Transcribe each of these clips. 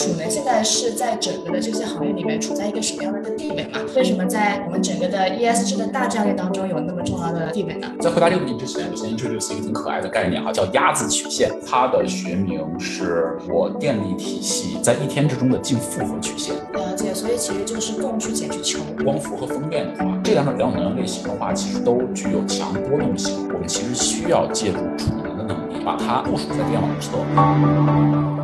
储能现在是在整个的这些行业里面处在一个什么样的一个地位嘛？为什么在我们整个的 ESG 的大战略当中有那么重要的地位呢？在回答这个问题之前，我先 introduce 一个挺可爱的概念哈，叫鸭子曲线。它的学名是我电力体系在一天之中的净负荷曲线。了解，所以其实就是供去减去求。光伏和风电的话，这两种两种能源类型的话，其实都具有强波动性。我们其实需要借助储能的能力，把它部署在电网侧。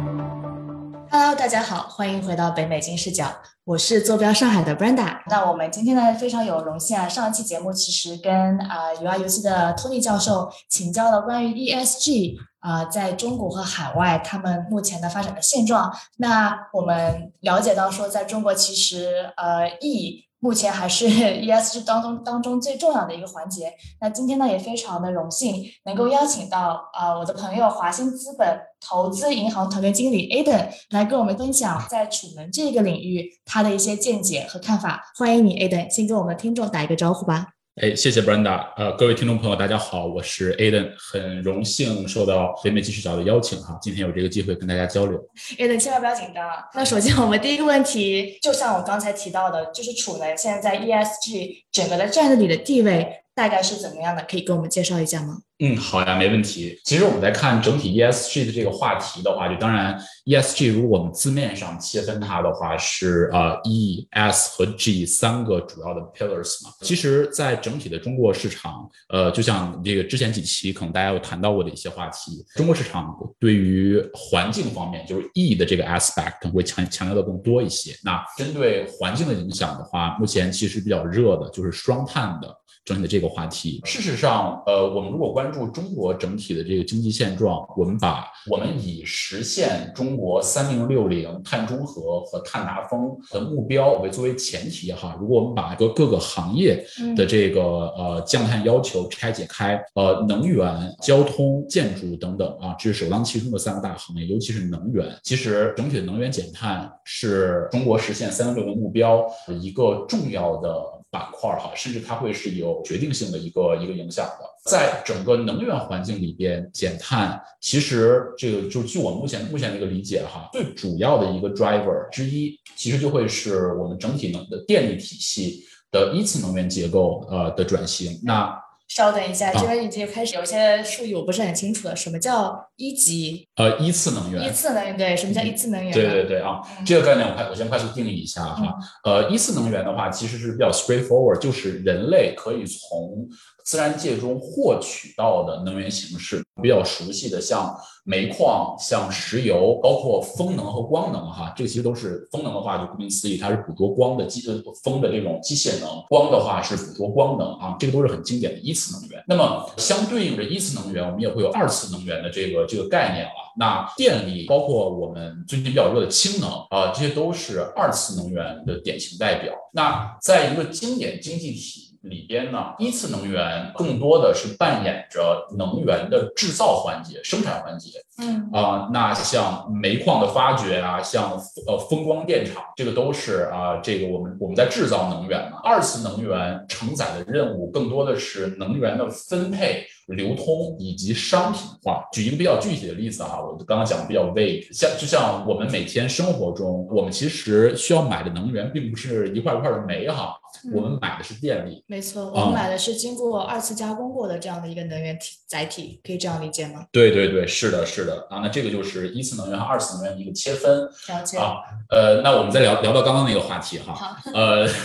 Hello，大家好，欢迎回到北美金视角，我是坐标上海的 Brenda。那我们今天呢非常有荣幸啊，上一期节目其实跟啊 UI 游戏的 Tony 教授请教了关于 ESG 啊在中国和海外他们目前的发展的现状。那我们了解到说，在中国其实呃 E 目前还是 ESG 当中当中最重要的一个环节。那今天呢，也非常的荣幸能够邀请到啊我的朋友华兴资本投资银行团队经理 Aden 来跟我们分享在储能这个领域他的一些见解和看法。欢迎你，Aden，先跟我们听众打一个招呼吧。哎，谢谢 Brenda。呃，各位听众朋友，大家好，我是 Aden，很荣幸受到北美继续角的邀请哈，今天有这个机会跟大家交流。Aden，千万不要紧张。那首先我们第一个问题，就像我刚才提到的，就是储能现在在 ESG 整个的战略里的地位大概是怎么样的？可以给我们介绍一下吗？嗯，好呀，没问题。其实我们在看整体 ESG 的这个话题的话，就当然 ESG 如果我们字面上切分它的话，是呃 E、S 和 G 三个主要的 pillars 嘛。其实，在整体的中国市场，呃，就像这个之前几期可能大家有谈到过的一些话题，中国市场对于环境方面，就是 E 的这个 aspect 可能会强强调的更多一些。那针对环境的影响的话，目前其实比较热的就是双碳的。整体的这个话题，事实上，呃，我们如果关注中国整体的这个经济现状，我们把我们以实现中国三零六零碳中和和碳达峰的目标为作为前提哈，如果我们把各各个行业的这个呃降碳要求拆解开，呃，能源、交通、建筑等等啊，这是首当其冲的三个大行业，尤其是能源。其实整体的能源减碳是中国实现三零六零目标的一个重要的。板块哈，甚至它会是有决定性的一个一个影响的。在整个能源环境里边，减碳其实这个就据我目前目前的一个理解哈，最主要的一个 driver 之一，其实就会是我们整体能的电力体系的一次能源结构呃的转型。那稍等一下，这边已经开始有些术语我不是很清楚了。什么叫一级？呃，一次能源。一次能源对，什么叫一次能源？对对对啊，这个概念我快我先快速定义一下哈。呃，一次能源的话，其实是比较 straightforward，就是人类可以从自然界中获取到的能源形式，比较熟悉的像。煤矿像石油，包括风能和光能，哈，这个其实都是风能的话，就顾名思义，它是捕捉光的机呃风的这种机械能；光的话是捕捉光能啊，这个都是很经典的一次能源。那么相对应着一次能源，我们也会有二次能源的这个这个概念了。那电力，包括我们最近比较热的氢能啊，这些都是二次能源的典型代表。那在一个经典经济体。里边呢，一次能源更多的是扮演着能源的制造环节、生产环节。嗯啊，那像煤矿的发掘啊，像呃风光电厂，这个都是啊，这个我们我们在制造能源嘛。二次能源承载的任务更多的是能源的分配。流通以及商品化。举一个比较具体的例子哈，我刚刚讲的比较 vague，像就像我们每天生活中，我们其实需要买的能源并不是一块一块的煤哈，我们买的是电力。没错，我们买的是经过二次加工过的这样的一个能源体载体，可以这样理解吗？对对对，是的，是的啊，那这个就是一次能源和二次能源的一个切分。了解啊，呃，那我们再聊聊到刚刚那个话题哈，呃。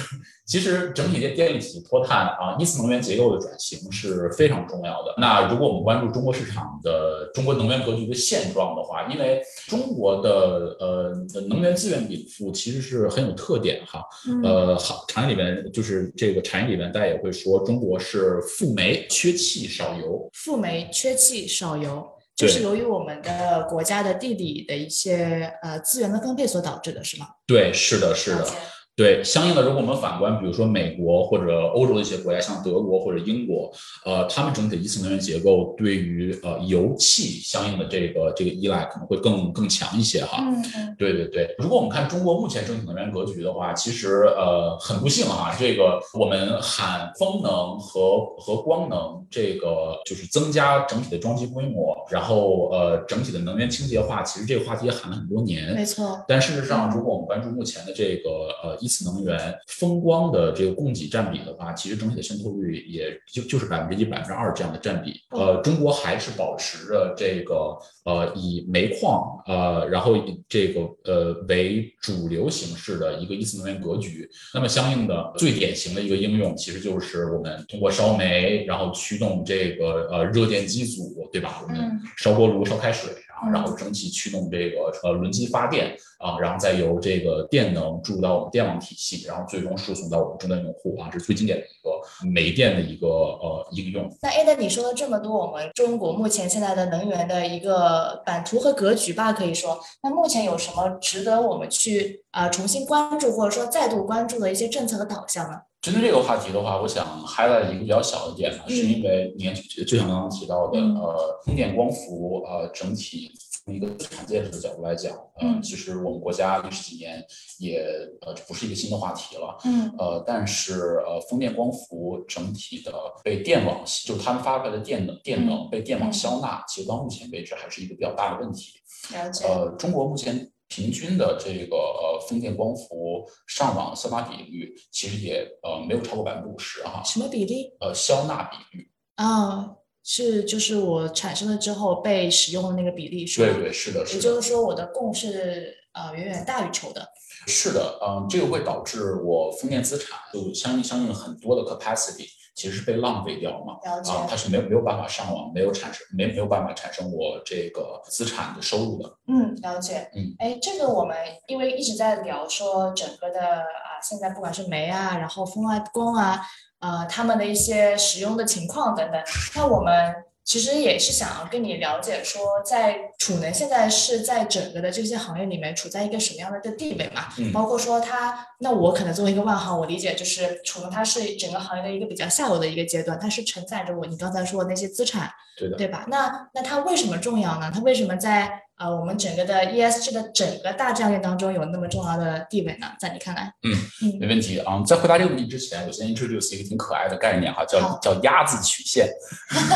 其实整体的电力体系脱碳啊，一次能源结构的转型是非常重要的。那如果我们关注中国市场的中国能源格局的现状的话，因为中国的呃能源资源禀赋其实是很有特点哈。呃，好，产业里面就是这个产业里面大家也会说，中国是富煤缺气少油。富煤缺气少油，就是由于我们的国家的地理的一些呃资源的分配所导致的，是吗？对，是的，是的。对，相应的，如果我们反观，比如说美国或者欧洲的一些国家，像德国或者英国，呃，他们整体的一次能源结构对于呃油气相应的这个这个依赖可能会更更强一些哈。嗯对对对，如果我们看中国目前整体能源格局的话，其实呃很不幸哈，这个我们喊风能和和光能这个就是增加整体的装机规模，然后呃整体的能源清洁化，其实这个话题也喊了很多年。没错。但事实上，如果我们关注目前的这个呃一次能源风光的这个供给占比的话，其实整体的渗透率也就就是百分之一、百分之二这样的占比。呃，中国还是保持着这个呃以煤矿呃然后以这个呃为主流形式的一个一次能源格局。那么相应的最典型的一个应用，其实就是我们通过烧煤，然后驱动这个呃热电机组，对吧？我们嗯烧锅炉烧开水然后蒸汽驱动这个呃轮机发电啊，然后再由这个电能注入到我们电网体系，然后最终输送到我们终端用户啊，这是最经典的一个煤电的一个呃应用。那 A 的你说了这么多，我们中国目前现在的能源的一个版图和格局吧，可以说，那目前有什么值得我们去呃重新关注，或者说再度关注的一些政策和导向呢？针对这个话题的话，我想 highlight 一个比较小的点呢，是因为您就就像刚刚提到的，嗯呃，风电光伏呃整体从一个资产建设的角度来讲，呃，嗯其实我们国家历史几年也呃这不是一个新的话题了。嗯呃，但是呃，风电光伏整体的被电网，就是他们发出来的电能电能被电网嗯消纳，其实到目前为止还是一个比较大的问题。了解。呃，中国目前平均的这个呃风电光伏上网消纳比率，其实也呃没有超过百分之五十哈。什么比例？呃，消纳比率，啊、是就是我产生了之后被使用的那个比例，是吗？对对，是的，也是的，就是说，我的供是呃远远大于求的。是的，嗯，这个会导致我风电资产就相应相应很多的 capacity 其实是被浪费掉嘛。啊，它是没有没有办法上网，没有产生没没有办法产生我这个资产的收入的。嗯，了解。嗯，哎，这个我们因为一直在聊说整个的啊，现在不管是煤啊，然后风啊、光啊，呃，他们的一些使用的情况等等，那我们其实也是想要跟你了解说，在储能现在是在整个的这些行业里面处在一个什么样的一个地位嘛？嗯包括说它，那我可能作为一个外行，我理解就是储能它是整个行业的一个比较下游的一个阶段，它是承载着我你刚才说的那些资产。对的。对吧？那那它为什么重要呢？它为什么在呃我们整个的 ESG 的整个大战略当中有那么重要的地位呢？在你看来？嗯嗯没问题啊、在回答这个问题之前，我先 introduce 一个挺可爱的概念哈，叫叫鸭子曲线。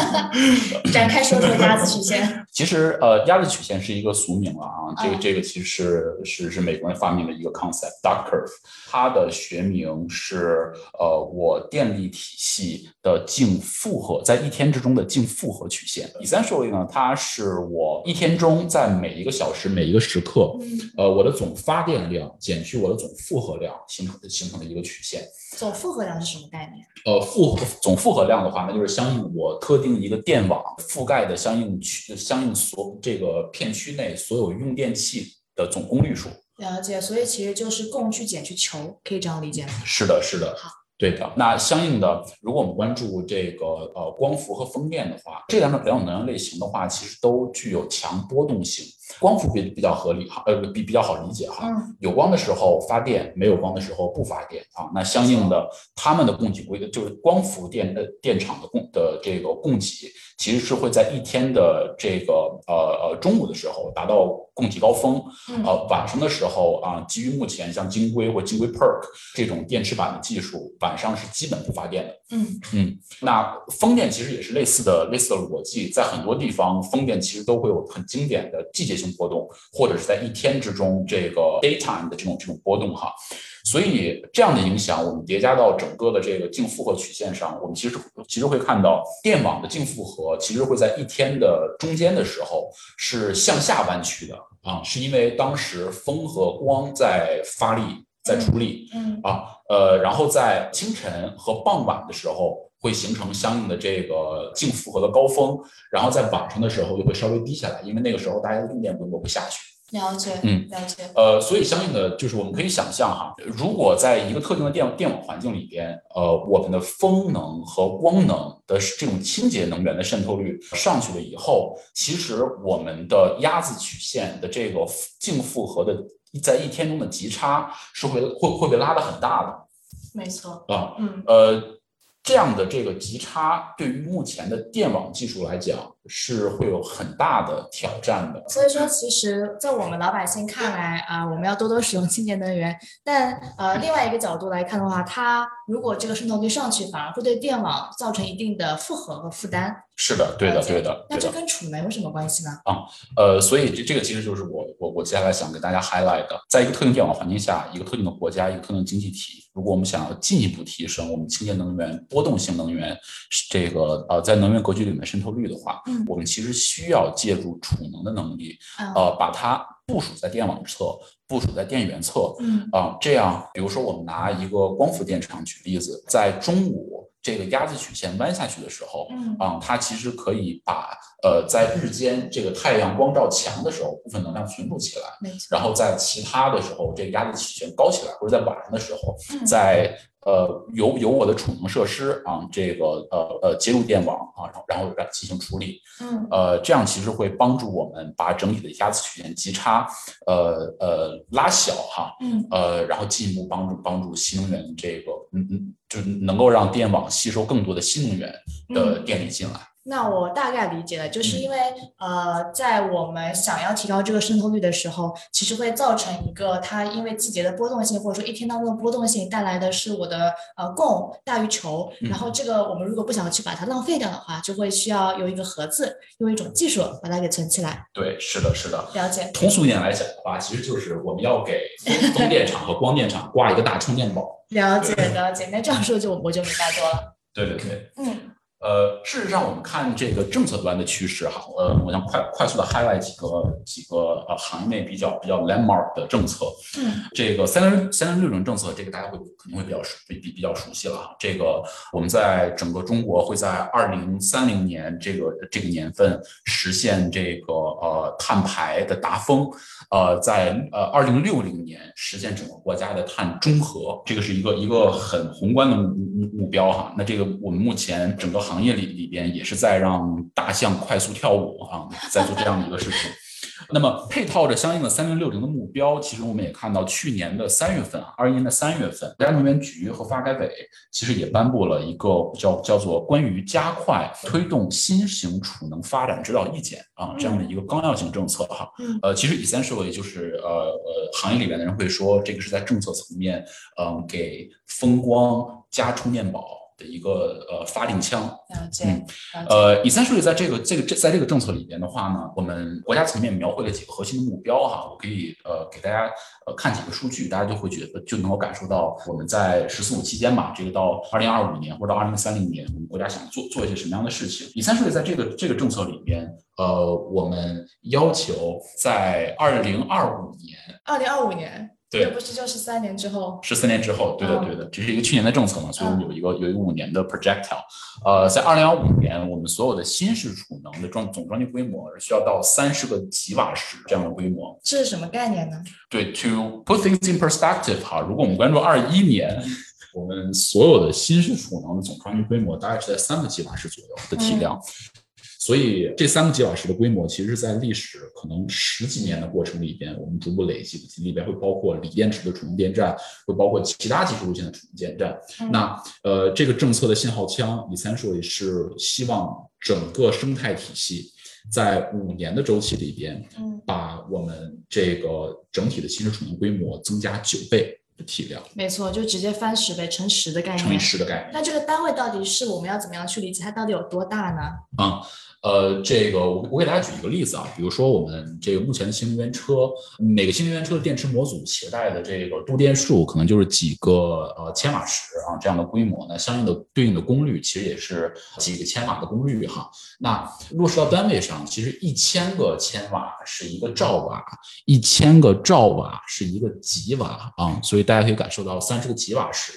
展开说说鸭子曲线。其实呃，鸭子曲线是一个俗名了啊，这个嗯这个其实是是是美国人发明的一个 concept，duck curve，它的学名是呃我电力体系的净负荷，在一天之中的净负荷曲线。essentially 呢，它是我一天中在每一个小时每一个时刻，嗯，呃我的总发电量减去我的总负荷量形成形成的一个曲线。总负荷量是什么概念？呃，负总负荷量的话，那就是相应我特定一个电网覆盖的相应区、相应所这个片区内所有用电器的总功率数。了解，所以其实就是供去减去求，可以这样理解吗？是的，是的好。对的，那相应的，如果我们关注这个呃光伏和风电的话，这两种两种能量类型的话，其实都具有强波动性。光伏比比较合理哈，呃比比较好理解哈。嗯有光的时候发电，没有光的时候不发电啊。那相应的，他们的供给规就是光伏电的电厂的供的这个供给，其实是会在一天的这个呃呃中午的时候达到供给高峰，嗯呃晚上的时候啊，基于目前像晶硅或晶硅 PERC 这种电池板的技术，晚上是基本不发电的。嗯嗯，那风电其实也是类似的类似的逻辑，在很多地方，风电其实都会有很经典的季节性波动，或者是在一天之中这个 daytime 的这种这种波动哈。所以这样的影响，我们叠加到整个的这个净负荷曲线上，我们其实其实会看到电网的净负荷其实会在一天的中间的时候是向下弯曲的啊，是因为当时风和光在发力在处理，嗯啊，呃，然后在清晨和傍晚的时候会形成相应的这个净负荷的高峰，然后在晚上的时候就会稍微低下来，因为那个时候大家的用电规模会下去。了解，嗯，了解。呃，所以相应的就是我们可以想象哈，如果在一个特定的电电网环境里边，呃，我们的风能和光能的这种清洁能源的渗透率上去了以后，其实我们的鸭子曲线的这个净负荷的在一天中的极差是会会会被拉的很大的。没错。啊，嗯，呃，这样的这个极差对于目前的电网技术来讲是会有很大的挑战的。所以说，其实，在我们老百姓看来啊、我们要多多使用清洁能源。但呃，另外一个角度来看的话，它如果这个渗透率上去，反而会对电网造成一定的负荷和负担。是的，对的，对的，那这。跟储能有什么关系呢？啊呃，所以这这个其实就是我我我接下来想给大家 highlight 的，在一个特定电网环境下，一个特定的国家，一个特定的经济体，如果我们想要进一步提升我们清洁能源、波动性能源这个呃在能源格局里面渗透率的话，嗯我们其实需要借助储能的能力，啊，呃，把它部署在电网侧，部署在电源侧，嗯。啊、这样，比如说我们拿一个光伏电厂举例子，在中午这个压子曲线弯下去的时候，嗯。啊、它其实可以把呃在日间这个太阳光照强的时候，部分能量存储起来，没错。然后在其他的时候，这个压子曲线高起来，或者在晚上的时候，嗯。在呃由由我的储能设施啊，这个呃呃接入电网啊，然后然后来进行处理，嗯。呃，这样其实会帮助我们把整体的压子曲线极差，呃呃拉小哈，嗯呃，然后进一步帮助帮助新能源这个，嗯嗯，就是能够让电网吸收更多的新能源的嗯。电力进来。那我大概理解了，嗯就是因为呃，在我们想要提高这个渗透率的时候，其实会造成一个它因为季节的波动性，或者说一天当中的波动性带来的是我的呃供大于求，嗯然后这个我们如果不想去把它浪费掉的话，就会需要有一个盒子，用一种技术把它给存起来。对，是的，是的。了解，通俗一点来讲的话，其实就是我们要给风 风电场和光电场挂一个大充电宝。了解，了解。那这样说就我就明白多了。对对对。嗯呃，事实上，我们看这个政策端的趋势哈，呃，我想快快速的 highlight 几个几个呃行业内比较比较 landmark 的政策。嗯这个三零三零六零政策，这个大家会肯定会比较熟比比比较熟悉了哈。这个我们在整个中国会在二零三零年这个这个年份实现这个呃碳排的达峰，呃，在呃二零六零年实现整个国家的碳中和，这个是一个一个很宏观的目目目标哈。那这个我们目前整个行业里里边也是在让大象快速跳舞啊，在做这样的一个事情。那么配套着相应的三零六零的目标，其实我们也看到，去年的三月份啊，二一年的三月份，国家能源局和发改委其实也颁布了一个叫叫做关于加快推动新型储能发展指导意见啊这样的一个纲要性政策哈。嗯呃，其实 essentially 就是呃呃，行业里面的人会说，这个是在政策层面，嗯、给风光加充电宝的一个呃发令枪。了解，嗯。呃，essentially 在这个这个这在这个政策里边的话呢，我们国家层面描绘了几个核心的目标哈，我可以呃给大家呃看几个数据，大家就会觉得就能够感受到我们在“十四五”期间吧，这个到二零二五年或者到二零三零年，我们国家想做做一些什么样的事情？essentially 在这个这个政策里边，呃，我们要求在二零二五年。二零二五年，对这不是就是三年之后？十四年之后，对的嗯对的，这是一个去年的政策嘛，所以我们有一个有一个五年的 projectile，呃，在二零二五年，我们所有的新式储能的装总装机规模需要到三十个吉瓦时这样的规模。这是什么概念呢？对，to put things in perspective 哈，如果我们关注二一年，我们所有的新式储能的总装机规模大概是在三个吉瓦时左右的体量。所以这三个吉瓦时的规模，其实是在历史可能十几年的过程里边，我们逐步累积的，里边会包括锂电池的储能电站，会包括其他技术路线的储能电站。嗯那呃，这个政策的信号枪，essentially 是希望整个生态体系在五年的周期里边，嗯，把我们这个整体的新式储能规模增加九倍的体量，没错，就直接翻十倍，乘十的概乘以念。十的概念。那这个单位到底是我们要怎么样去理解？它到底有多大呢？啊、呃，这个我我给大家举一个例子啊，比如说我们这个目前的新能源车，每个新能源车的电池模组携带的这个度电数可能就是几个呃千瓦时啊这样的规模，那相应的对应的功率其实也是几个千瓦的功率哈。那落实到单位上，其实一千个千瓦是一个兆瓦，一千个兆瓦是一个吉瓦啊，所以大家可以感受到三十个吉瓦时。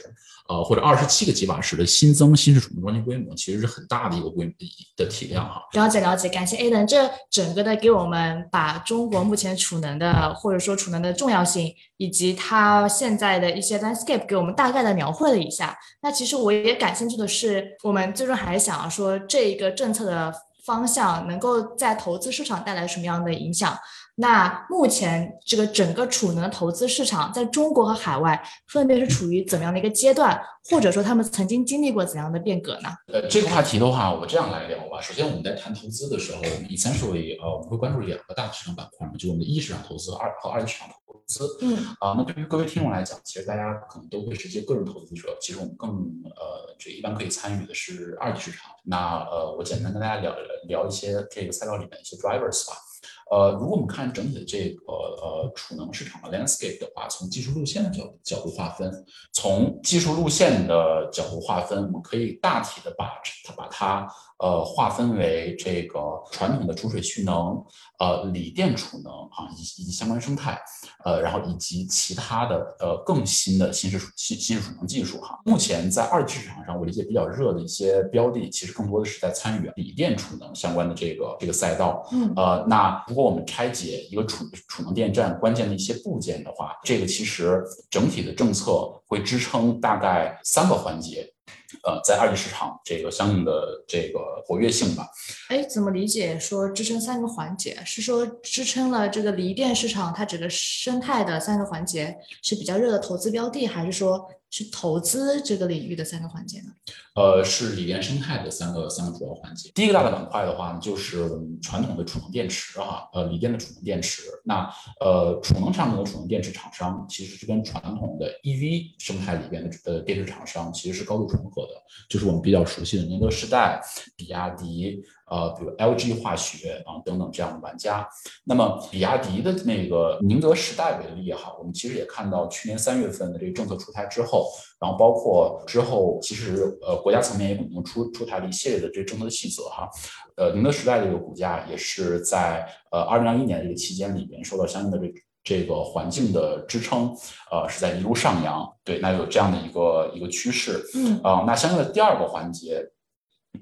呃或者二十七个吉瓦时的新增新式储能装机规模，其实是很大的一个规的体量哈。了解了解，感谢 A 等，这整个的给我们把中国目前储能的或者说储能的重要性，以及它现在的一些 landscape 给我们大概的描绘了一下。那其实我也感兴趣的是，我们最终还想要说这一个政策的方向能够在投资市场带来什么样的影响。那目前这个整个储能投资市场在中国和海外分别是处于怎么样的一个阶段，或者说他们曾经经历过怎样的变革呢？呃，这个话题的话，我这样来聊吧。首先，我们在谈投资的时候，我们 essentially 呃，我们会关注两个大的市场板块嘛，就是我们的一市场投资，二和二级市场投资。嗯。啊，那对于各位听众来讲，其实大家可能都会是一些个人投资者，其实我们更呃，这一般可以参与的是二级市场。那呃，我简单跟大家聊聊一些这个赛道里面一些 drivers 吧。呃，如果我们看整体的这个呃储能市场的 landscape 的话，从技术路线的角角度划分，从技术路线的角度划分，我们可以大体的把它把它。呃，划分为这个传统的储水蓄能，呃，锂电储能啊，以以及相关生态，呃，然后以及其他的呃更新的新式新新式储能技术哈。目前在二级市场上，我理解比较热的一些标的，其实更多的是在参与锂电储能相关的这个这个赛道。嗯，呃，那如如果我们拆解一个储储能电站关键的一些部件的话，这个其实整体的政策会支撑大概三个环节。呃，在二级市场这个相应的这个活跃性吧。哎，怎么理解说支撑三个环节？是说支撑了这个锂电市场它整个生态的三个环节是比较热的投资标的，还是说？是投资这个领域的三个环节呢？呃，是锂电生态的三个三个主要环节。第一个大的板块的话呢，就是我们传统的储能电池哈，呃，锂电的储能电池。那呃，储能上面的储能电池厂商其实是跟传统的 EV 生态里边的呃电池厂商其实是高度重合的，就是我们比较熟悉的宁德时代、比亚迪。呃，比如 LG 化学啊等等这样的玩家，那么比亚迪的那个宁德时代为例哈，我们其实也看到去年三月份的这个政策出台之后，然后包括之后，其实呃国家层面也可能出出台了一系列的这政策的细则哈，呃宁德时代的这个股价也是在呃二零二一年这个期间里边受到相应的这这个环境的支撑，呃是在一路上扬，对，那有这样的一个一个趋势，嗯啊，那相应的第二个环节。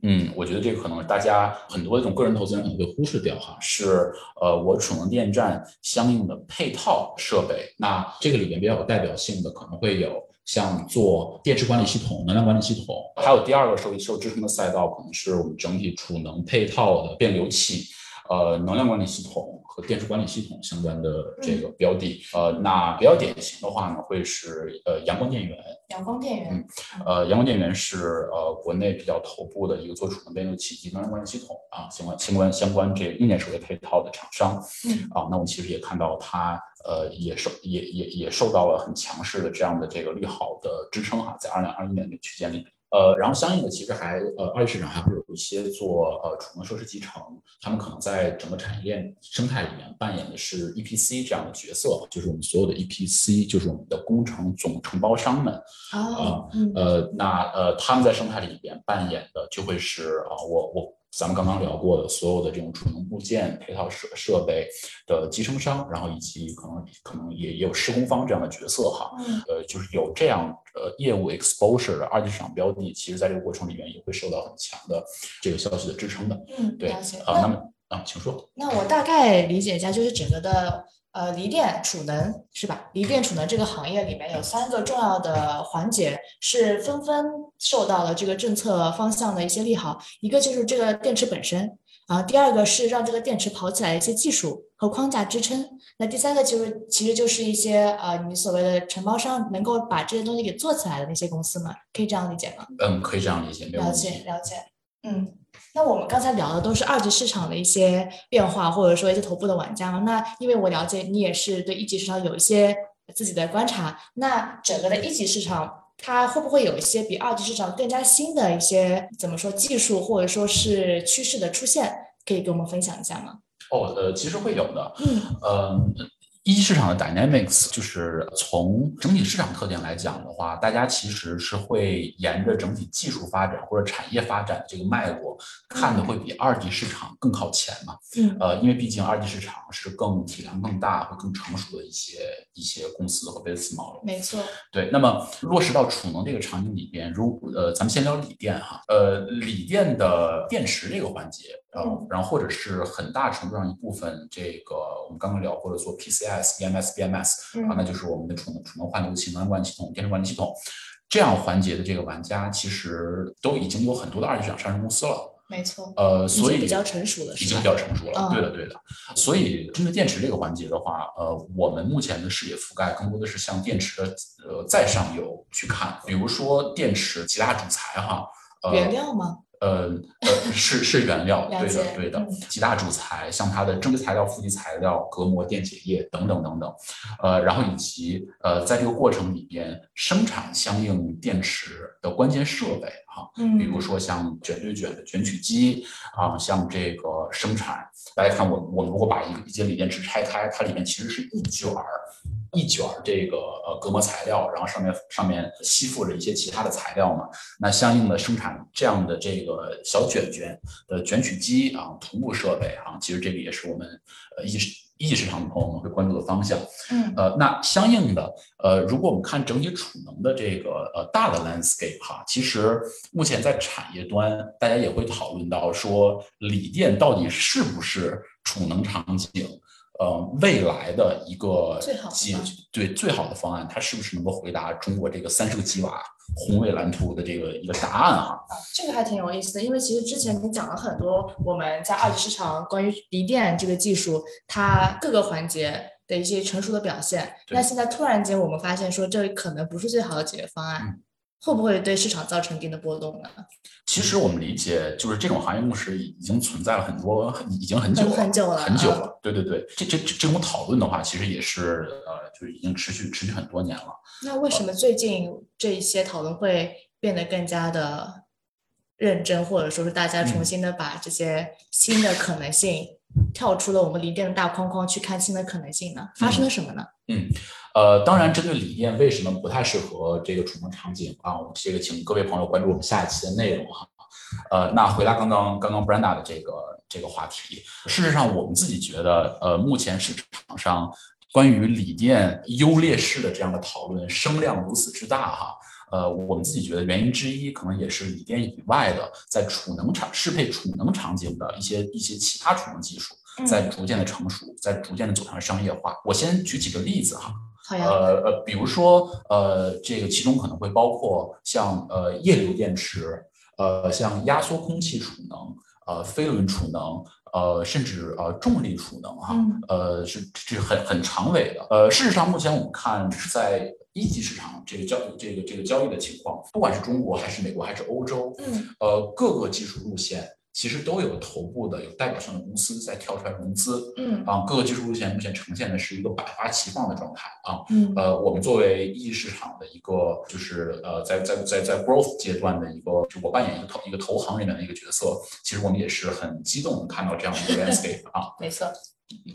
嗯，我觉得这个可能大家很多这种个人投资人可能会忽视掉哈，是呃我储能电站相应的配套设备。那这个里面比较有代表性的可能会有像做电池管理系统、能量管理系统，还有第二个受受支撑的赛道可能是我们整体储能配套的变流器。呃，能量管理系统和电池管理系统相关的这个标的，呃，那比较典型的话呢，会是呃阳光电源。阳光电源，嗯，呃，阳光电源是呃国内比较头部的一个做储能变流器及能量管理系统啊相关相关相关这硬件设备配套的厂商。嗯，啊，那我们其实也看到它呃也受也也也受到了很强势的这样的这个利好的支撑哈，在二零二一年的区间里。呃，然后相应的，其实还呃，二级市场还会有一些做呃储能设施集成，他们可能在整个产业链生态里面扮演的是 EPC 这样的角色，就是我们所有的 EPC，就是我们的工程总承包商们啊，呃，那呃，他们在生态里边扮演的就会是啊，我我。咱们刚刚聊过的所有的这种储能部件、配套设设备的集成商，然后以及可能可能也也有施工方这样的角色哈，呃，就是有这样呃业务 exposure 的二级市场标的，其实在这个过程里面也会受到很强的这个消息的支撑的。嗯，对啊，那么啊，请说。那我大概理解一下，就是整个的。呃，锂电储能是吧？锂电储能这个行业里面有三个重要的环节，是纷纷受到了这个政策方向的一些利好。一个就是这个电池本身，啊，第二个是让这个电池跑起来的一些技术和框架支撑。那第三个就是其实就是一些呃，你所谓的承包商能够把这些东西给做起来的那些公司嘛，可以这样理解吗？嗯，可以这样理解，了解了解，嗯。那我们刚才聊的都是二级市场的一些变化，或者说一些头部的玩家嘛。那因为我了解你也是对一级市场有一些自己的观察，那整个的一级市场它会不会有一些比二级市场更加新的一些怎么说技术或者说是趋势的出现，可以给我们分享一下吗？哦，呃，其实会有的。嗯，呃，一级市场的 dynamics 就是从整体市场特点来讲的话，大家其实是会沿着整体技术发展或者产业发展这个脉络看的会比二级市场更靠前嘛。嗯，呃，因为毕竟二级市场是更体量更大、会更成熟的一些一些公司和 business model。没错。对，那么落实到储能这个场景里边，如呃，咱们先聊锂电哈，呃，锂电的电池这个环节。呃，然后或者是很大程度上一部分，这个我们刚刚聊过的做 PCS、EMS、BMS 啊，那就是我们的储能储能换流器、能源管理系统、电池管理系统这样环节的这个玩家，其实都已经有很多的二级市场上市公司了。没错。呃，所以比较成熟了，已经比较成熟了。对的，对的。所以针对电池这个环节的话，呃，我们目前的视野覆盖更多的是向电池的呃再上游去看，比如说电池其他主材哈，原料吗？呃呃是是原料，对的对的，嗯几大主材，像它的正极材料、负极材料、隔膜、电解液等等等等，呃，然后以及呃在这个过程里边生产相应电池的关键设备哈，嗯比如说像卷对卷的卷取机啊，像这个生产，大家看我我们如果把一个一节锂电池拆开，它里面其实是一卷儿。一卷儿这个呃隔膜材料，然后上面上面吸附着一些其他的材料嘛，那相应的生产这样的这个小卷卷的卷取机啊，同步设备啊，其实这个也是我们呃一级一级市场的朋友们会关注的方向。嗯呃，那相应的呃，如果我们看整体储能的这个呃大的 landscape 哈，其实目前在产业端，大家也会讨论到说，锂电到底是不是储能场景？呃，未来的一个最好对最好的方案，它是不是能够回答中国这个三十个吉瓦宏伟蓝图的这个一个答案哈？啊，这个还挺有意思的，因为其实之前你讲了很多我们在二级市场关于锂电这个技术，它各个环节的一些成熟的表现。那现在突然间我们发现说这可能不是最好的解决方案，嗯会不会对市场造成一定的波动呢？其实我们理解，就是这种行业共识已经存在了很多，很已经很久了，很很久了啊很久了。对对对，这这这这种讨论的话，其实也是呃，就是已经持续持续很多年了。那为什么最近这一些讨论会变得更加的认真，或者说是大家重嗯新的把这些新的可能性跳出了我们锂电的大框框去看新的可能性呢？发生了什么呢？嗯，呃，当然，针对锂电为什么不太适合这个储能场景啊，我这个请各位朋友关注我们下一期的内容哈。呃，那回答刚刚刚刚 Brenda 的这个这个话题，事实上我们自己觉得，呃，目前市场上关于锂电优劣势的这样的讨论声量如此之大哈。呃，我们自己觉得原因之一，可能也是锂电以外的，在储能场适配储能场景的一些一些其他储能技术，在逐渐的成熟，在逐渐的走向商业化。我先举几个例子哈，呃呃，比如说呃，这个其中可能会包括像呃液流电池，呃像压缩空气储能，呃飞轮储能，呃甚至呃重力储能哈，嗯呃是是很很长尾的。呃，事实上目前我们看在一级市场这个交这个这个交易的情况，不管是中国还是美国还是欧洲，嗯呃各个技术路线其实都有头部的有代表性的公司在跳出来融资。嗯啊，各个技术路线目前呈现的是一个百花齐放的状态啊。嗯呃，我们作为一级市场的一个，就是呃，在在在在 growth 阶段的一个，就我扮演一个投一个投行里面的一个角色，其实我们也是很激动地看到这样的一个 landscape 啊。没错，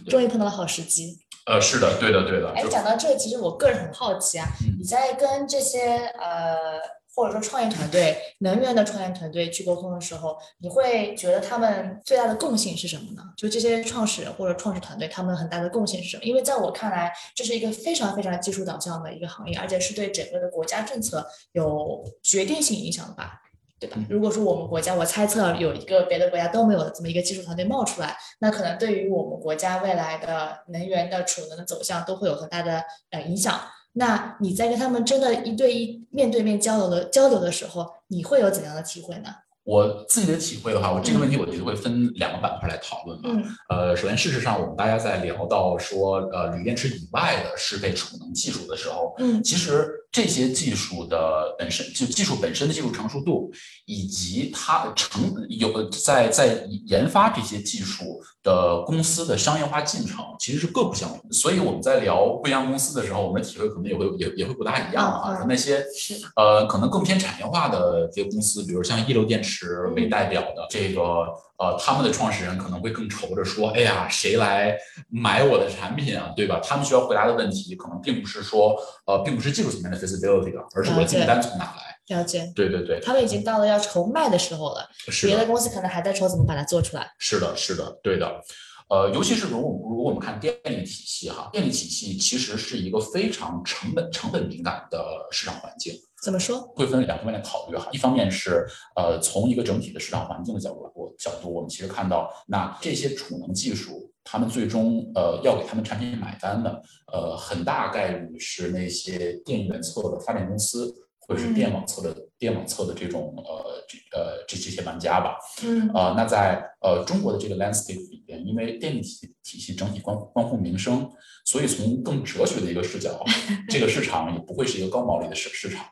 终于碰到了好时机。呃，是的，对的，对的。哎，讲到这，其实我个人很好奇啊，嗯你在跟这些呃或者说创业团队、能源的创业团队去沟通的时候，你会觉得他们最大的共性是什么呢？就这些创始人或者创始团队，他们很大的共性是什么？因为在我看来，这是一个非常非常技术导向的一个行业，而且是对整个的国家政策有决定性影响的吧。对吧嗯？如果说我们国家，我猜测有一个别的国家都没有的这么一个技术团队冒出来，那可能对于我们国家未来的能源的储能的走向都会有很大的呃影响。那你在跟他们真的一对一面对面交流的交流的时候，你会有怎样的体会呢？我自己的体会的话，我这个问题我觉得会分两个板块来讨论吧。嗯呃，首先，事实上，我们大家在聊到说，呃，锂电池以外的适配储能技术的时候，嗯其实这些技术的本身就技术本身的技术成熟度，以及它成有在在研发这些技术的公司的商业化进程，其实是各不相同。所以我们在聊不一样公司的时候，我们的体会可能也会也也会不大一样啊。那些呃可能更偏产业化的这些公司，比如像一流电池为代表的这个。呃，他们的创始人可能会更愁着说：“哎呀，谁来买我的产品啊？对吧？”他们需要回答的问题可能并不是说，呃，并不是技术层面的 feasibility 而是我的订单从哪来。了解。对对对。他们已经到了要筹卖的时候了，是别的公司可能还在愁怎么把它做出来。是的，是的，对的。呃，尤其是如果如果我们看电力体系哈，电力体系其实是一个非常成本成本敏感的市场环境。怎么说？会分两方面来考虑哈。一方面是呃，从一个整体的市场环境的角度我角度，我们其实看到，那这些储能技术，他们最终呃要给他们产品买单的，呃，很大概率是那些电源侧的发电公司，或者是电网侧的电网侧的这种呃这呃这这些玩家吧。嗯。啊，那在呃中国的这个 landscape 里边，因为电力体体系整体关关乎民生，所以从更哲学的一个视角，这个市场也不会是一个高毛利的市市场。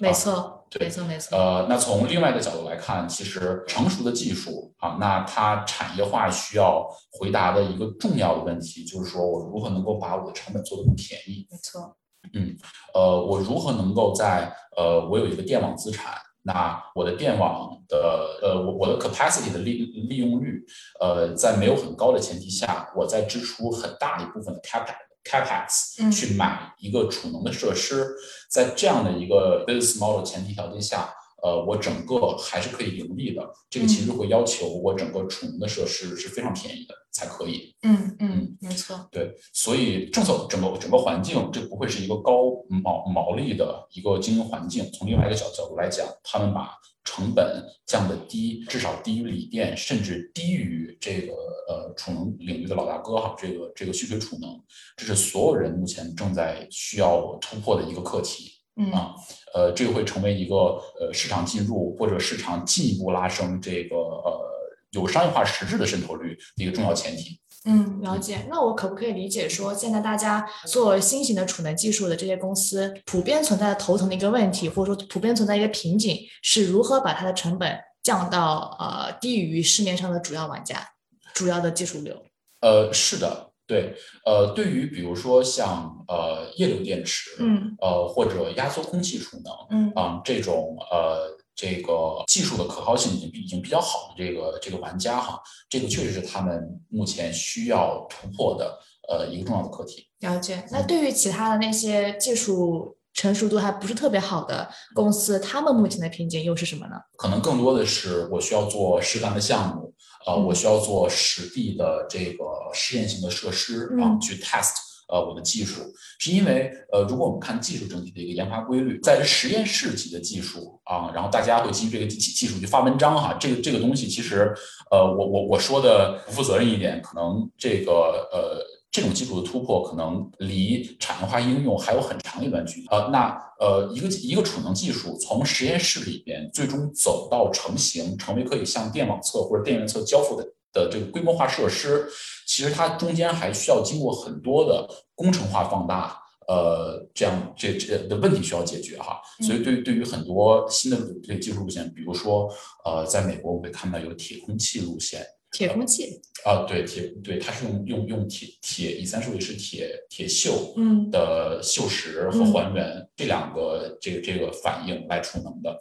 没错，对，没错，没错。呃，那从另外一个角度来看，其实成熟的技术啊，那它产业化需要回答的一个重要的问题，就是说我如何能够把我的成本做得更便宜？没错。嗯，呃，我如何能够在呃，我有一个电网资产，那我的电网的呃，我我的 capacity 的利利用率，呃，在没有很高的前提下，我在支出很大一部分的 capex。Capex 去买一个储能的设施，在这样的一个 business model 前提条件下，呃，我整个还是可以盈利的。这个其实会要求我整个储能的设施是非常便宜的才可以。嗯嗯，没错。对，所以政策整个整个环境，这不会是一个高毛毛利的一个经营环境。从另外一个角角度来讲，他们把成本降得低，至少低于锂电，甚至低于这个呃储能领域的老大哥哈，这个这个蓄水储能，这是所有人目前正在需要突破的一个课题啊，呃，这个会成为一个呃市场进入或者市场进一步拉升这个呃有商业化实质的渗透率的一个重要前提。嗯，了解。那我可不可以理解说，现在大家做新型的储能技术的这些公司，普遍存在的头疼的一个问题，或者说普遍存在一个瓶颈，是如何把它的成本降到呃低于市面上的主要玩家、主要的技术流？呃，是的，对。呃，对于比如说像呃液流电池，嗯，呃或者压缩空气储能，嗯啊这种呃。这个技术的可靠性已经比已经比较好的这个这个玩家哈，这个确实是他们目前需要突破的呃一个重要的课题。了解。那对于其他的那些技术成熟度还不是特别好的公司，他们目前的瓶颈又是什么呢？可能更多的是我需要做实干的项目，呃，我需要做实地的这个试验性的设施啊，去 test。呃，我的技术是因为，呃，如果我们看技术整体的一个研发规律，在实验室级的技术啊，然后大家会基于这个技技术去发文章哈，这个这个东西其实，呃，我我我说的不负责任一点，可能这个呃这种技术的突破，可能离产业化应用还有很长一段距离啊。那呃，一个一个储能技术从实验室里边最终走到成型，成为可以向电网侧或者电源侧交付的。的这个规模化设施，其实它中间还需要经过很多的工程化放大，呃，这样这这的问题需要解决哈。所以对对于很多新的这个技术路线，比如说呃，在美国我们会看到有铁空气路线。铁空气啊，对铁对，它是用用用铁铁以三十五是铁铁锈嗯的锈蚀和还原这两个这个这个反应来储能的。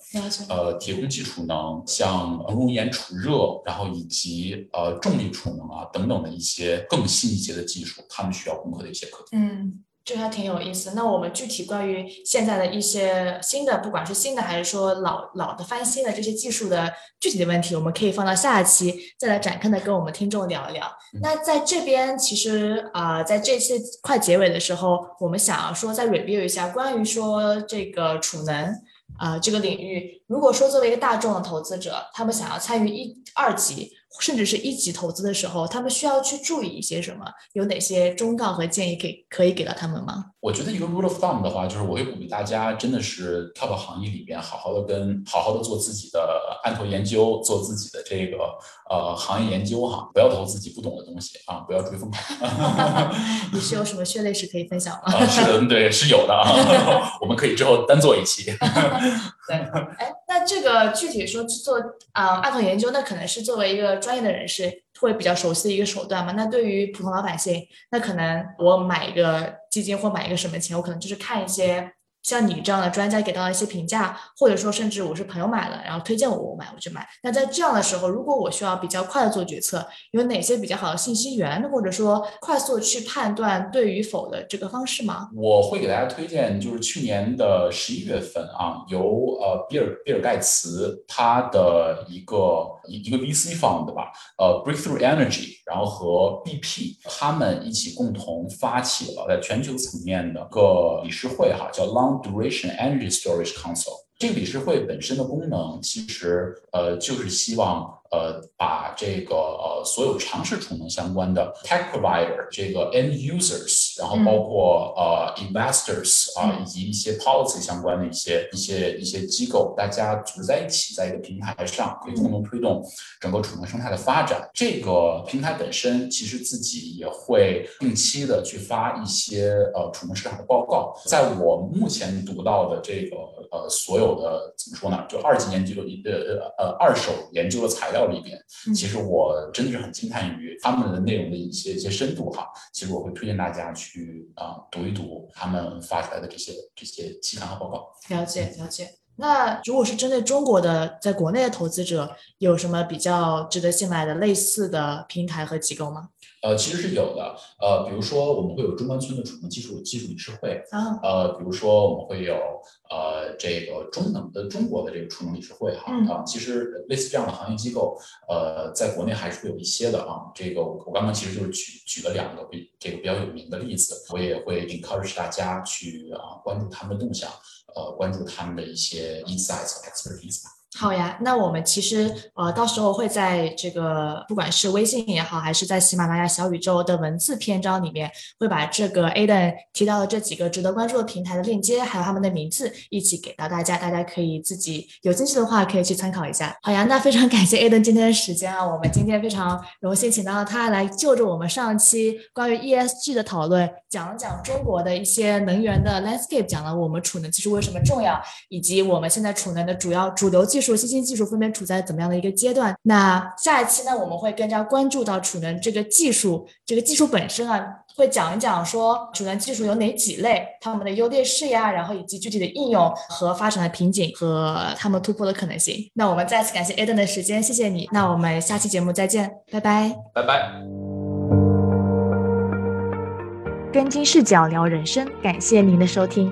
呃，铁空气储能，像熔岩储热，然后以及呃重力储能啊等等的一些更新一些的技术，他们需要攻克的一些课题。嗯。这还挺有意思。那我们具体关于现在的一些新的，不管是新的还是说老老的翻新的这些技术的具体的问题，我们可以放到下一期再来展开的跟我们听众聊一聊。那在这边，其实啊，在这次快结尾的时候，我们想要说再 review 一下关于说这个储能啊这个领域。如果说作为一个大众的投资者，他们想要参与一二级。甚至是一级投资的时候，他们需要去注意一些什么？有哪些忠告和建议可以可以给到他们吗？我觉得一个 rule of thumb 的话，就是我会鼓励大家，真的是跳到行业里边，好好的跟好好的做自己的案头研究，做自己的这个呃行业研究哈，不要投自己不懂的东西啊，不要追风口。你是有什么血泪史可以分享吗？啊，是的，对，是有的啊，我们可以之后单做一期。对，哎，那这个具体说做啊案头研究，那可能是作为一个专业的人士。会比较熟悉的一个手段嘛？那对于普通老百姓，那可能我买一个基金或买一个什么钱，我可能就是看一些。像你这样的专家给到一些评价，或者说甚至我是朋友买了，然后推荐我我买我去买。那在这样的时候，如果我需要比较快的做决策，有哪些比较好的信息源，或者说快速去判断对与否的这个方式吗？我会给大家推荐，就是去年的十一月份啊，由呃比尔比尔盖茨他的一个一一个 VC fund 吧，呃 Breakthrough Energy，然后和 BP 他们一起共同发起了在全球层面的个理事会哈，叫 Long。Duration Energy Storage Council，这个理事会本身的功能其实呃就是希望。呃，把这个呃所有尝试储能相关的 tech provider 这个 end users，然后包括呃 investors 啊，以及一些 policy 相关的一些一些一些机构，大家组织在一起，在一个平台上，可以共同推动整个储能生态的发展。这个平台本身其实自己也会定期的去发一些呃储能市场的报告。在我目前读到的这个呃所有的怎么说呢，就二级研究的呃呃二手研究的材料。里边，其实我真的是很惊叹于他们的内容的一些一些深度哈。其实我会推荐大家去啊读一读他们发出来的这些这些期刊和报告。了解了解。那如果是针对中国的，在国内的投资者，有什么比较值得信赖的类似的平台和机构吗？呃，其实是有的。呃，比如说我们会有中关村的储能技术技术理事会啊。呃，比如说我们会有呃这个中能的中国的这个储能理事会哈啊。其实类似这样的行业机构，呃，在国内还是会有一些的啊。这个我刚刚其实就是举举了两个比这个比较有名的例子，我也会 encourage 大家去啊关注他们的动向，呃，关注他们的一些 insights 和 expertise 吧。好呀，那我们其实呃，到时候会在这个不管是微信也好，还是在喜马拉雅小宇宙的文字篇章里面，会把这个 Aden 提到的这几个值得关注的平台的链接，还有他们的名字一起给到大家，大家可以自己有兴趣的话可以去参考一下。好呀，那非常感谢 Aden 今天的时间啊，我们今天非常荣幸请到了他来就着我们上期关于 ESG 的讨论，讲了讲中国的一些能源的 landscape，讲了我们储能技术为什么重要，以及我们现在储能的主要主流技术。数新兴技术分别处在怎么样的一个阶段？那下一期呢，我们会更加关注到储能这个技术，这个技术本身啊，会讲一讲说储能技术有哪几类，它们的优劣势呀，然后以及具体的应用和发展的瓶颈和他们突破的可能性。那我们再次感谢 Eden 的时间，谢谢你。那我们下期节目再见，拜拜，拜拜。跟金视角聊人生，感谢您的收听。